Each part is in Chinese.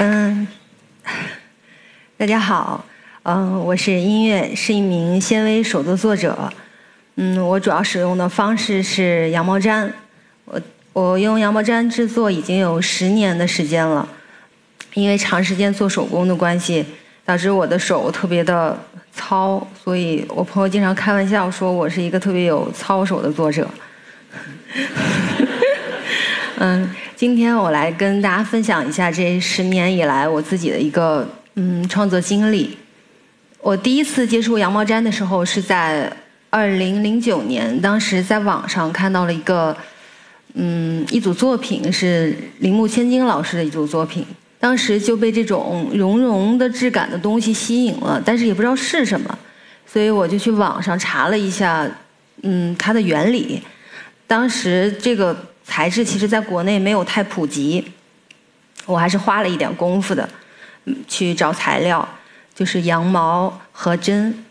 嗯，大家好，嗯，我是音乐，是一名纤维手作作者。嗯，我主要使用的方式是羊毛毡。我我用羊毛毡制作已经有十年的时间了。因为长时间做手工的关系，导致我的手特别的糙，所以我朋友经常开玩笑说我是一个特别有糙手的作者。嗯。今天我来跟大家分享一下这十年以来我自己的一个嗯创作经历。我第一次接触羊毛毡的时候是在二零零九年，当时在网上看到了一个嗯一组作品，是铃木千金老师的一组作品，当时就被这种绒绒的质感的东西吸引了，但是也不知道是什么，所以我就去网上查了一下嗯它的原理。当时这个。材质其实在国内没有太普及，我还是花了一点功夫的，去找材料，就是羊毛和针，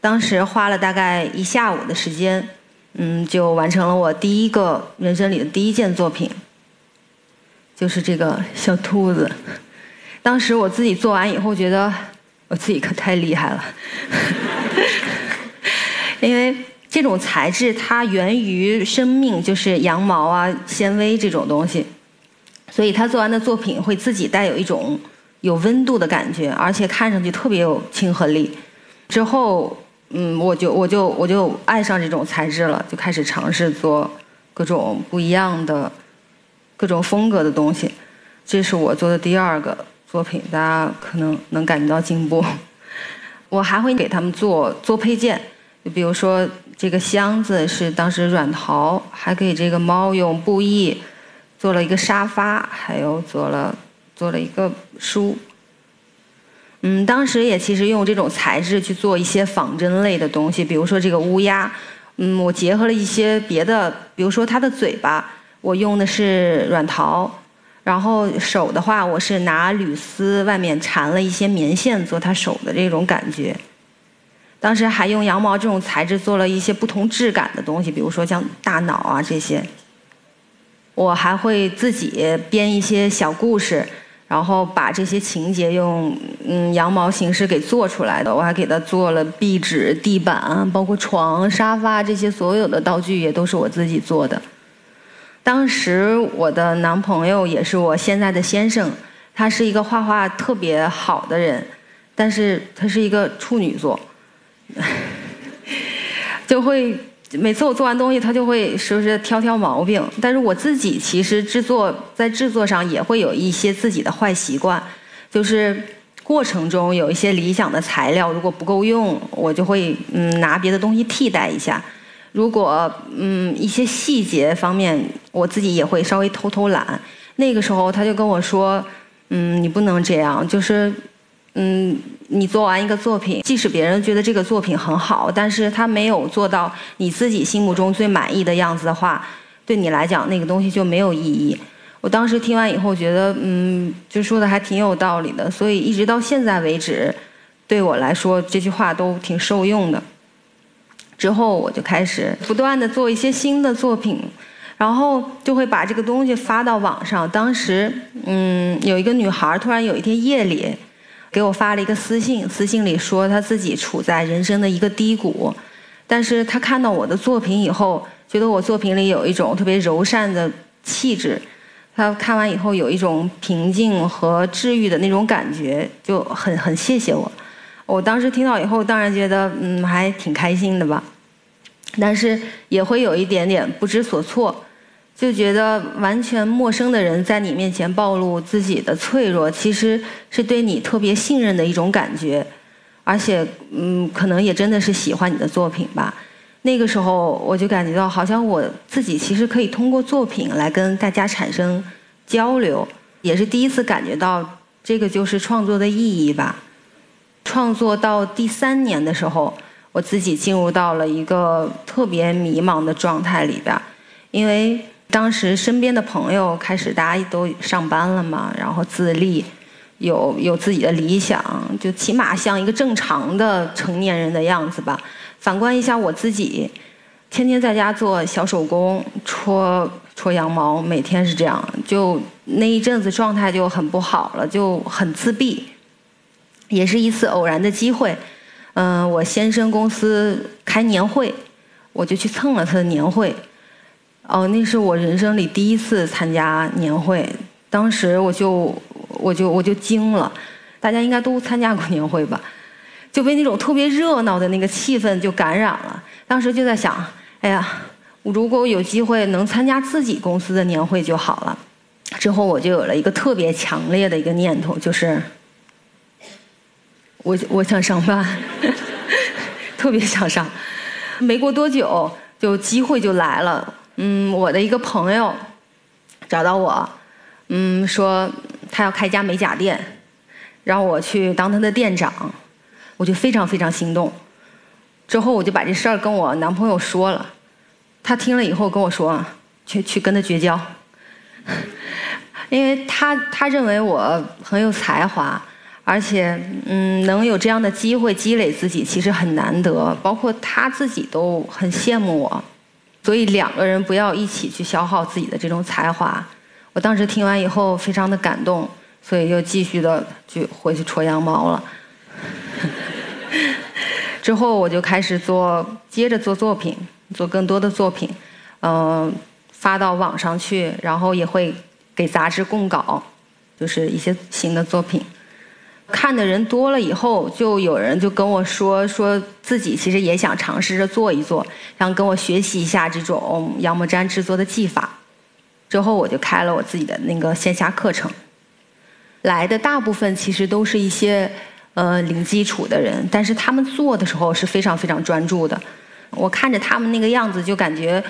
当时花了大概一下午的时间，嗯，就完成了我第一个人生里的第一件作品，就是这个小兔子。当时我自己做完以后，觉得我自己可太厉害了，因为。这种材质它源于生命，就是羊毛啊、纤维这种东西，所以他做完的作品会自己带有一种有温度的感觉，而且看上去特别有亲和力。之后，嗯，我就我就我就爱上这种材质了，就开始尝试做各种不一样的、各种风格的东西。这是我做的第二个作品，大家可能能感觉到进步。我还会给他们做做配件，就比如说。这个箱子是当时软陶，还给这个猫用布艺做了一个沙发，还有做了做了一个书。嗯，当时也其实用这种材质去做一些仿真类的东西，比如说这个乌鸦，嗯，我结合了一些别的，比如说它的嘴巴，我用的是软陶，然后手的话，我是拿铝丝外面缠了一些棉线做它手的这种感觉。当时还用羊毛这种材质做了一些不同质感的东西，比如说像大脑啊这些。我还会自己编一些小故事，然后把这些情节用嗯羊毛形式给做出来的。我还给他做了壁纸、地板，包括床、沙发这些所有的道具也都是我自己做的。当时我的男朋友也是我现在的先生，他是一个画画特别好的人，但是他是一个处女座。就会每次我做完东西，他就会时不时挑挑毛病。但是我自己其实制作在制作上也会有一些自己的坏习惯，就是过程中有一些理想的材料如果不够用，我就会嗯拿别的东西替代一下。如果嗯一些细节方面，我自己也会稍微偷偷懒。那个时候他就跟我说，嗯你不能这样，就是。嗯，你做完一个作品，即使别人觉得这个作品很好，但是他没有做到你自己心目中最满意的样子的话，对你来讲那个东西就没有意义。我当时听完以后觉得，嗯，就说的还挺有道理的，所以一直到现在为止，对我来说这句话都挺受用的。之后我就开始不断的做一些新的作品，然后就会把这个东西发到网上。当时，嗯，有一个女孩突然有一天夜里。给我发了一个私信，私信里说他自己处在人生的一个低谷，但是他看到我的作品以后，觉得我作品里有一种特别柔善的气质，他看完以后有一种平静和治愈的那种感觉，就很很谢谢我。我当时听到以后，当然觉得嗯还挺开心的吧，但是也会有一点点不知所措。就觉得完全陌生的人在你面前暴露自己的脆弱，其实是对你特别信任的一种感觉，而且，嗯，可能也真的是喜欢你的作品吧。那个时候我就感觉到，好像我自己其实可以通过作品来跟大家产生交流，也是第一次感觉到这个就是创作的意义吧。创作到第三年的时候，我自己进入到了一个特别迷茫的状态里边，因为。当时身边的朋友开始大家都上班了嘛，然后自立，有有自己的理想，就起码像一个正常的成年人的样子吧。反观一下我自己，天天在家做小手工，戳戳羊毛，每天是这样，就那一阵子状态就很不好了，就很自闭。也是一次偶然的机会，嗯，我先生公司开年会，我就去蹭了他的年会。哦，那是我人生里第一次参加年会，当时我就我就我就惊了。大家应该都参加过年会吧？就被那种特别热闹的那个气氛就感染了。当时就在想，哎呀，如果我有机会能参加自己公司的年会就好了。之后我就有了一个特别强烈的一个念头，就是我我想上班，特别想上。没过多久，就机会就来了。嗯，我的一个朋友找到我，嗯，说他要开家美甲店，让我去当他的店长。我就非常非常心动，之后我就把这事儿跟我男朋友说了，他听了以后跟我说，去去跟他绝交，因为他他认为我很有才华，而且嗯能有这样的机会积累自己其实很难得，包括他自己都很羡慕我，所以两个人不要一起去消耗自己的这种才华。我当时听完以后非常的感动，所以又继续的就回去戳羊毛了。之后我就开始做，接着做作品，做更多的作品，嗯，发到网上去，然后也会给杂志供稿，就是一些新的作品。看的人多了以后，就有人就跟我说，说自己其实也想尝试着做一做，想跟我学习一下这种羊毛毡制作的技法。之后我就开了我自己的那个线下课程，来的大部分其实都是一些。呃，零基础的人，但是他们做的时候是非常非常专注的。我看着他们那个样子，就感觉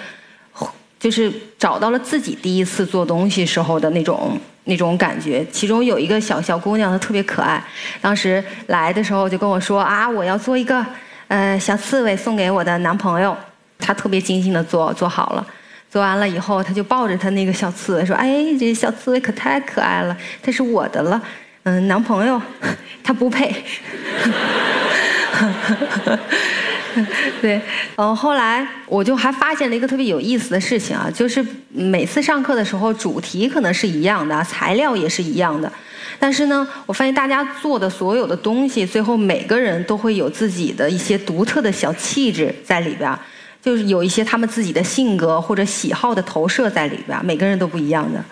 就是找到了自己第一次做东西时候的那种那种感觉。其中有一个小小姑娘，她特别可爱。当时来的时候就跟我说啊，我要做一个呃小刺猬送给我的男朋友。她特别精心的做做好了，做完了以后，她就抱着她那个小刺猬说：“哎，这小刺猬可太可爱了，它是我的了。”嗯，男朋友他不配。对，嗯，后来我就还发现了一个特别有意思的事情啊，就是每次上课的时候，主题可能是一样的，材料也是一样的，但是呢，我发现大家做的所有的东西，最后每个人都会有自己的一些独特的小气质在里边，就是有一些他们自己的性格或者喜好的投射在里边，每个人都不一样的。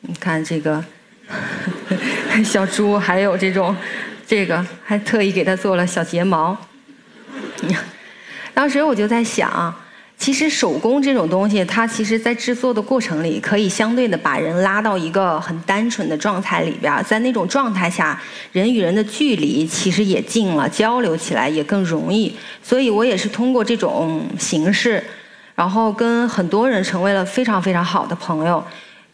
你看这个。小猪还有这种，这个还特意给他做了小睫毛。当时我就在想，其实手工这种东西，它其实在制作的过程里，可以相对的把人拉到一个很单纯的状态里边，在那种状态下，人与人的距离其实也近了，交流起来也更容易。所以我也是通过这种形式，然后跟很多人成为了非常非常好的朋友。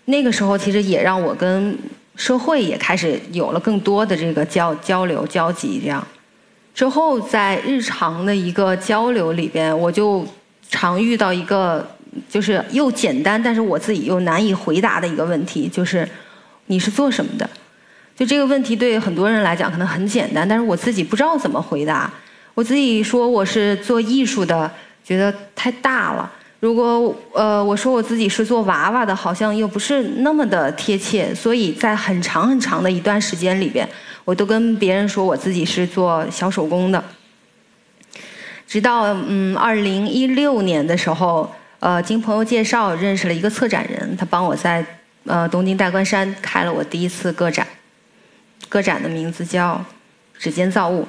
那个时候，其实也让我跟。社会也开始有了更多的这个交交流交集，这样之后在日常的一个交流里边，我就常遇到一个就是又简单，但是我自己又难以回答的一个问题，就是你是做什么的？就这个问题对很多人来讲可能很简单，但是我自己不知道怎么回答。我自己说我是做艺术的，觉得太大了。如果呃我说我自己是做娃娃的，好像又不是那么的贴切，所以在很长很长的一段时间里边，我都跟别人说我自己是做小手工的。直到嗯二零一六年的时候，呃经朋友介绍认识了一个策展人，他帮我在呃东京代官山开了我第一次个展，个展的名字叫“指尖造物”。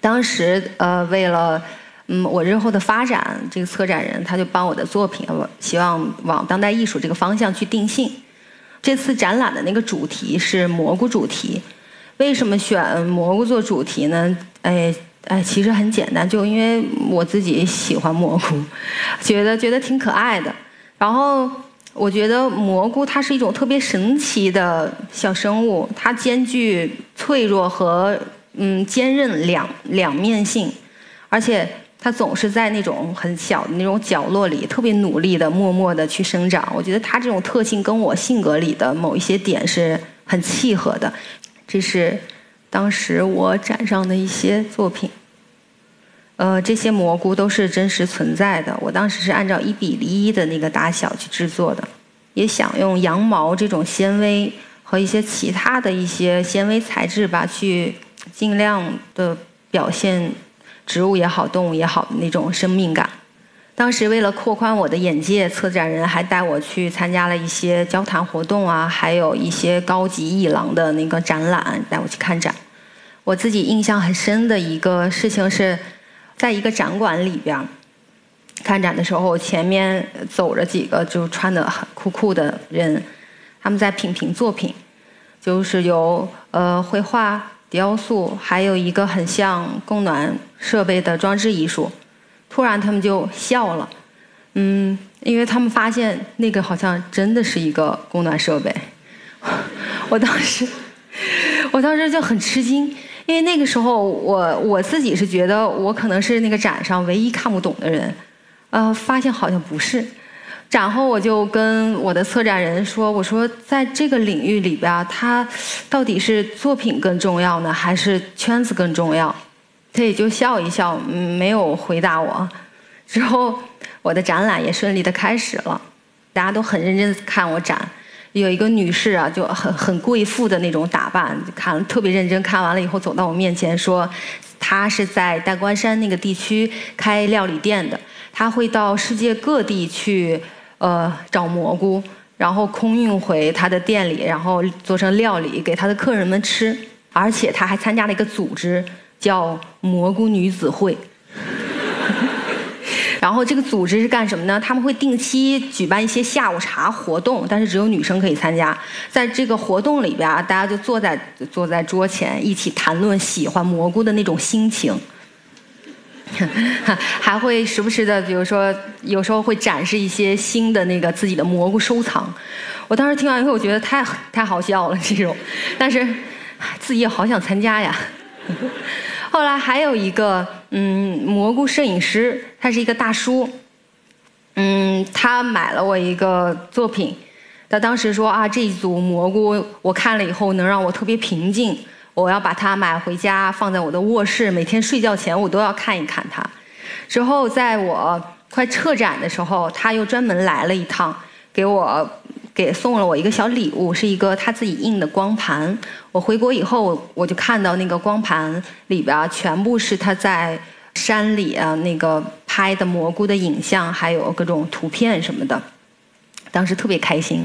当时呃为了。嗯，我日后的发展，这个策展人他就帮我的作品，希望往当代艺术这个方向去定性。这次展览的那个主题是蘑菇主题，为什么选蘑菇做主题呢？哎哎，其实很简单，就因为我自己喜欢蘑菇，觉得觉得挺可爱的。然后我觉得蘑菇它是一种特别神奇的小生物，它兼具脆弱和嗯坚韧两两面性，而且。它总是在那种很小的那种角落里，特别努力的、默默的去生长。我觉得它这种特性跟我性格里的某一些点是很契合的。这是当时我展上的一些作品。呃，这些蘑菇都是真实存在的。我当时是按照一比一的那个大小去制作的。也想用羊毛这种纤维和一些其他的一些纤维材质吧，去尽量的表现植物也好、动物也好的那种生命感。当时为了扩宽我的眼界，策展人还带我去参加了一些交谈活动啊，还有一些高级艺廊的那个展览，带我去看展。我自己印象很深的一个事情是，在一个展馆里边看展的时候，前面走着几个就穿的很酷酷的人，他们在品评作品，就是有呃绘画、雕塑，还有一个很像供暖设备的装置艺术。突然，他们就笑了，嗯，因为他们发现那个好像真的是一个供暖设备。我当时，我当时就很吃惊，因为那个时候我我自己是觉得我可能是那个展上唯一看不懂的人，呃，发现好像不是。然后我就跟我的策展人说：“我说在这个领域里边，它到底是作品更重要呢，还是圈子更重要？”他也就笑一笑，没有回答我。之后，我的展览也顺利的开始了，大家都很认真看我展。有一个女士啊，就很很贵妇的那种打扮，看特别认真。看完了以后，走到我面前说：“她是在大关山那个地区开料理店的，她会到世界各地去，呃，找蘑菇，然后空运回他的店里，然后做成料理给他的客人们吃。而且他还参加了一个组织。”叫蘑菇女子会，然后这个组织是干什么呢？他们会定期举办一些下午茶活动，但是只有女生可以参加。在这个活动里边大家就坐在坐在桌前，一起谈论喜欢蘑菇的那种心情，还会时不时的，比如说有时候会展示一些新的那个自己的蘑菇收藏。我当时听完以后，我觉得太太好笑了这种，但是自己也好想参加呀。后来还有一个嗯蘑菇摄影师，他是一个大叔，嗯，他买了我一个作品，他当时说啊这一组蘑菇我看了以后能让我特别平静，我要把它买回家放在我的卧室，每天睡觉前我都要看一看它。之后在我快撤展的时候，他又专门来了一趟，给我。给送了我一个小礼物，是一个他自己印的光盘。我回国以后，我就看到那个光盘里边全部是他在山里啊那个拍的蘑菇的影像，还有各种图片什么的。当时特别开心。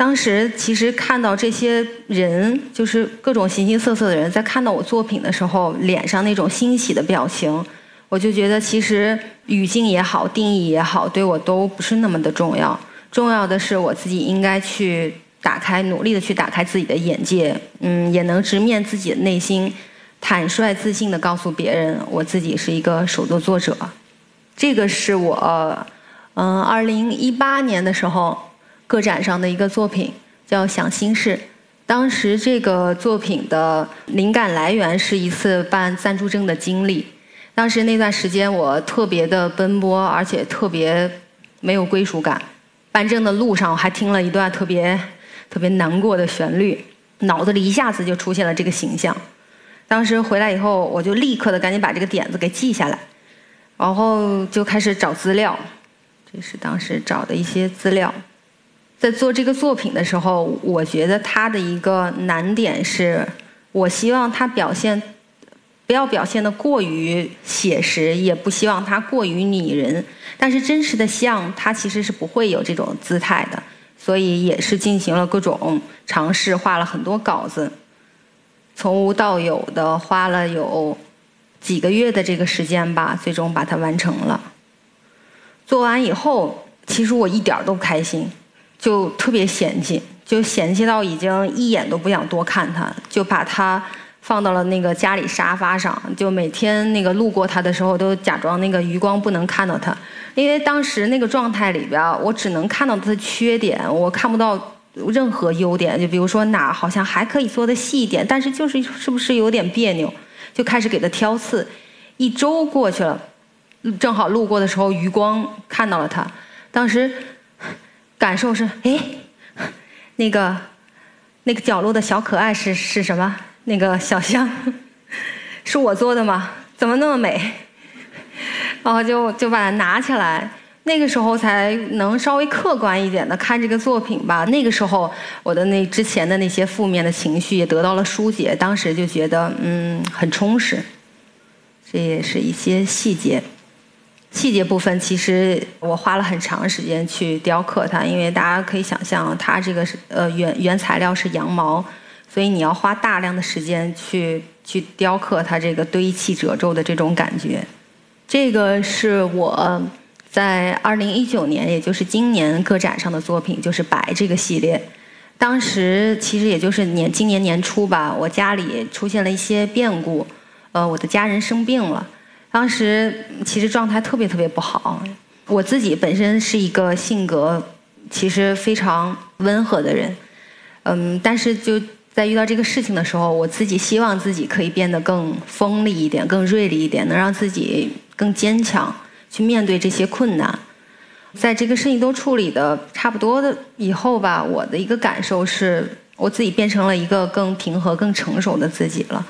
当时其实看到这些人，就是各种形形色色的人，在看到我作品的时候，脸上那种欣喜的表情，我就觉得其实语境也好，定义也好，对我都不是那么的重要。重要的是，我自己应该去打开，努力的去打开自己的眼界，嗯，也能直面自己的内心，坦率自信的告诉别人，我自己是一个手作作者。这个是我，嗯，二零一八年的时候个展上的一个作品，叫《想心事》。当时这个作品的灵感来源是一次办暂住证的经历。当时那段时间我特别的奔波，而且特别没有归属感。办证的路上，我还听了一段特别特别难过的旋律，脑子里一下子就出现了这个形象。当时回来以后，我就立刻的赶紧把这个点子给记下来，然后就开始找资料。这是当时找的一些资料。在做这个作品的时候，我觉得它的一个难点是，我希望它表现。不要表现的过于写实，也不希望它过于拟人。但是真实的像，它其实是不会有这种姿态的。所以也是进行了各种尝试，画了很多稿子，从无到有的花了有几个月的这个时间吧，最终把它完成了。做完以后，其实我一点儿都不开心，就特别嫌弃，就嫌弃到已经一眼都不想多看它，就把它。放到了那个家里沙发上，就每天那个路过它的时候，都假装那个余光不能看到它，因为当时那个状态里边，我只能看到它的缺点，我看不到任何优点。就比如说哪好像还可以做的细一点，但是就是是不是有点别扭，就开始给它挑刺。一周过去了，正好路过的时候余光看到了它，当时感受是哎，那个那个角落的小可爱是是什么？那个小象 是我做的吗？怎么那么美？然后就就把它拿起来，那个时候才能稍微客观一点的看这个作品吧。那个时候我的那之前的那些负面的情绪也得到了疏解，当时就觉得嗯很充实。这也是一些细节，细节部分其实我花了很长时间去雕刻它，因为大家可以想象，它这个是呃原原材料是羊毛，所以你要花大量的时间去去雕刻它这个堆砌褶皱的这种感觉。这个是我在二零一九年，也就是今年个展上的作品，就是白这个系列。当时其实也就是年今年年初吧，我家里出现了一些变故。呃，我的家人生病了，当时其实状态特别特别不好。我自己本身是一个性格其实非常温和的人，嗯，但是就在遇到这个事情的时候，我自己希望自己可以变得更锋利一点、更锐利一点，能让自己更坚强，去面对这些困难。在这个事情都处理的差不多的以后吧，我的一个感受是我自己变成了一个更平和、更成熟的自己了。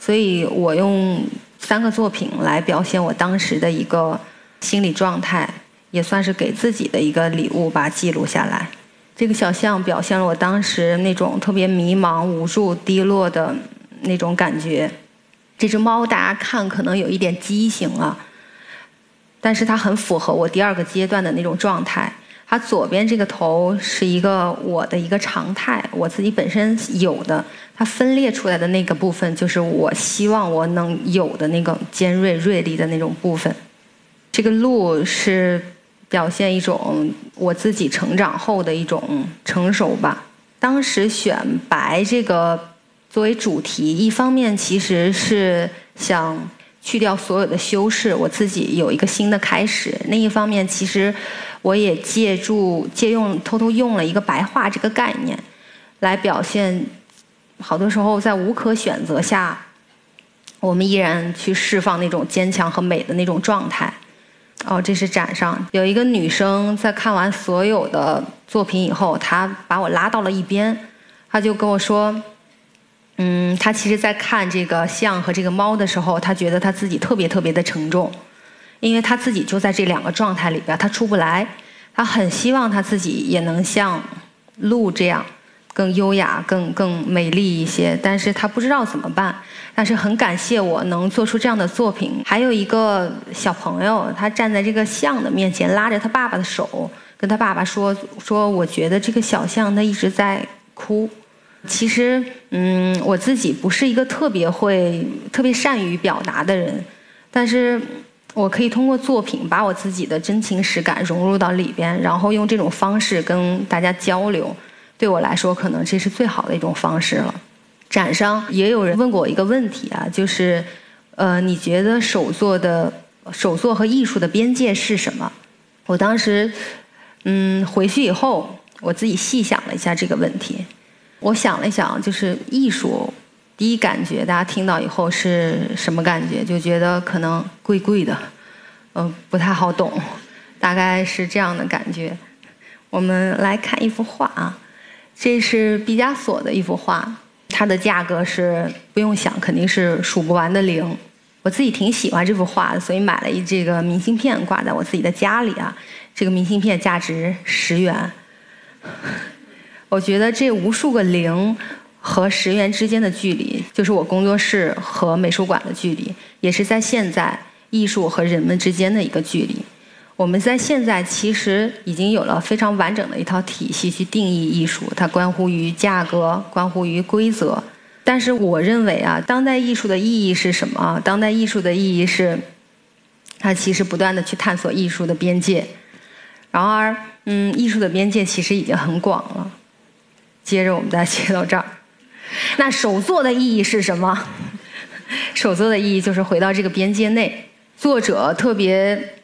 所以我用三个作品来表现我当时的一个心理状态，也算是给自己的一个礼物吧，记录下来。这个小象表现了我当时那种特别迷茫、无助、低落的那种感觉。这只猫大家看可能有一点畸形了，但是它很符合我第二个阶段的那种状态。它左边这个头是一个我的一个常态，我自己本身有的。它分裂出来的那个部分，就是我希望我能有的那个尖锐、锐利的那种部分。这个鹿是表现一种我自己成长后的一种成熟吧。当时选白这个作为主题，一方面其实是想去掉所有的修饰，我自己有一个新的开始；另一方面，其实我也借助、借用、偷偷用了一个白话这个概念来表现。好多时候，在无可选择下，我们依然去释放那种坚强和美的那种状态。哦，这是展上有一个女生在看完所有的作品以后，她把我拉到了一边，她就跟我说：“嗯，他其实，在看这个象和这个猫的时候，他觉得他自己特别特别的沉重，因为他自己就在这两个状态里边，他出不来。他很希望他自己也能像鹿这样。”更优雅、更更美丽一些，但是他不知道怎么办。但是很感谢我能做出这样的作品。还有一个小朋友，他站在这个象的面前，拉着他爸爸的手，跟他爸爸说：“说我觉得这个小象它一直在哭。”其实，嗯，我自己不是一个特别会、特别善于表达的人，但是我可以通过作品把我自己的真情实感融入到里边，然后用这种方式跟大家交流。对我来说，可能这是最好的一种方式了。展上也有人问过我一个问题啊，就是，呃，你觉得手作的手作和艺术的边界是什么？我当时，嗯，回去以后，我自己细想了一下这个问题。我想了想，就是艺术，第一感觉，大家听到以后是什么感觉？就觉得可能贵贵的，嗯，不太好懂，大概是这样的感觉。我们来看一幅画啊。这是毕加索的一幅画，它的价格是不用想，肯定是数不完的零。我自己挺喜欢这幅画的，所以买了一这个明信片挂在我自己的家里啊。这个明信片价值十元。我觉得这无数个零和十元之间的距离，就是我工作室和美术馆的距离，也是在现在艺术和人们之间的一个距离。我们在现在其实已经有了非常完整的一套体系去定义艺术，它关乎于价格，关乎于规则。但是我认为啊，当代艺术的意义是什么？当代艺术的意义是，它其实不断的去探索艺术的边界。然而，嗯，艺术的边界其实已经很广了。接着我们再切到这儿，那首作的意义是什么？首作的意义就是回到这个边界内，作者特别。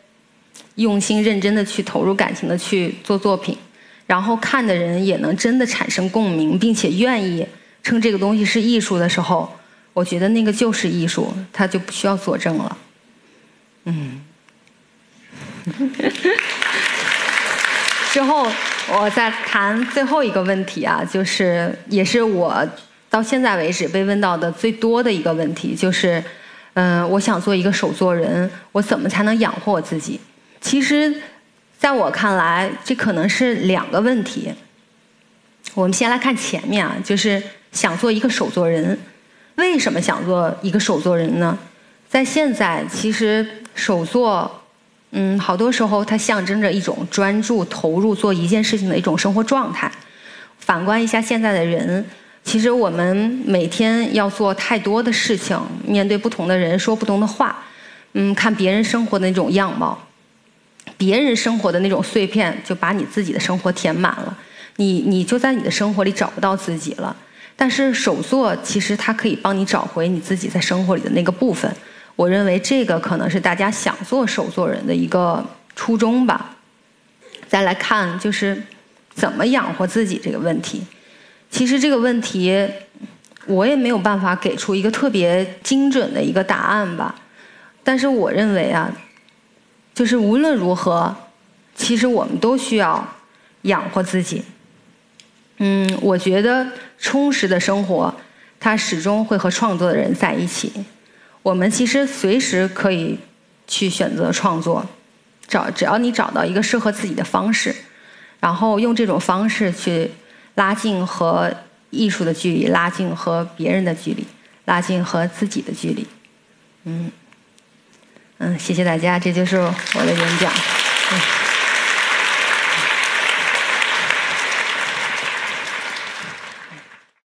用心认真的去投入感情的去做作品，然后看的人也能真的产生共鸣，并且愿意称这个东西是艺术的时候，我觉得那个就是艺术，它就不需要佐证了。嗯。之后我再谈最后一个问题啊，就是也是我到现在为止被问到的最多的一个问题，就是嗯，我想做一个手作人，我怎么才能养活我自己？其实，在我看来，这可能是两个问题。我们先来看前面啊，就是想做一个手作人，为什么想做一个手作人呢？在现在，其实手作，嗯，好多时候它象征着一种专注投入做一件事情的一种生活状态。反观一下现在的人，其实我们每天要做太多的事情，面对不同的人说不同的话，嗯，看别人生活的那种样貌。别人生活的那种碎片，就把你自己的生活填满了，你你就在你的生活里找不到自己了。但是手作其实它可以帮你找回你自己在生活里的那个部分。我认为这个可能是大家想做手作人的一个初衷吧。再来看就是怎么养活自己这个问题，其实这个问题我也没有办法给出一个特别精准的一个答案吧。但是我认为啊。就是无论如何，其实我们都需要养活自己。嗯，我觉得充实的生活，它始终会和创作的人在一起。我们其实随时可以去选择创作，找只要你找到一个适合自己的方式，然后用这种方式去拉近和艺术的距离，拉近和别人的距离，拉近和自己的距离。嗯。嗯，谢谢大家，这就是我的演讲。嗯。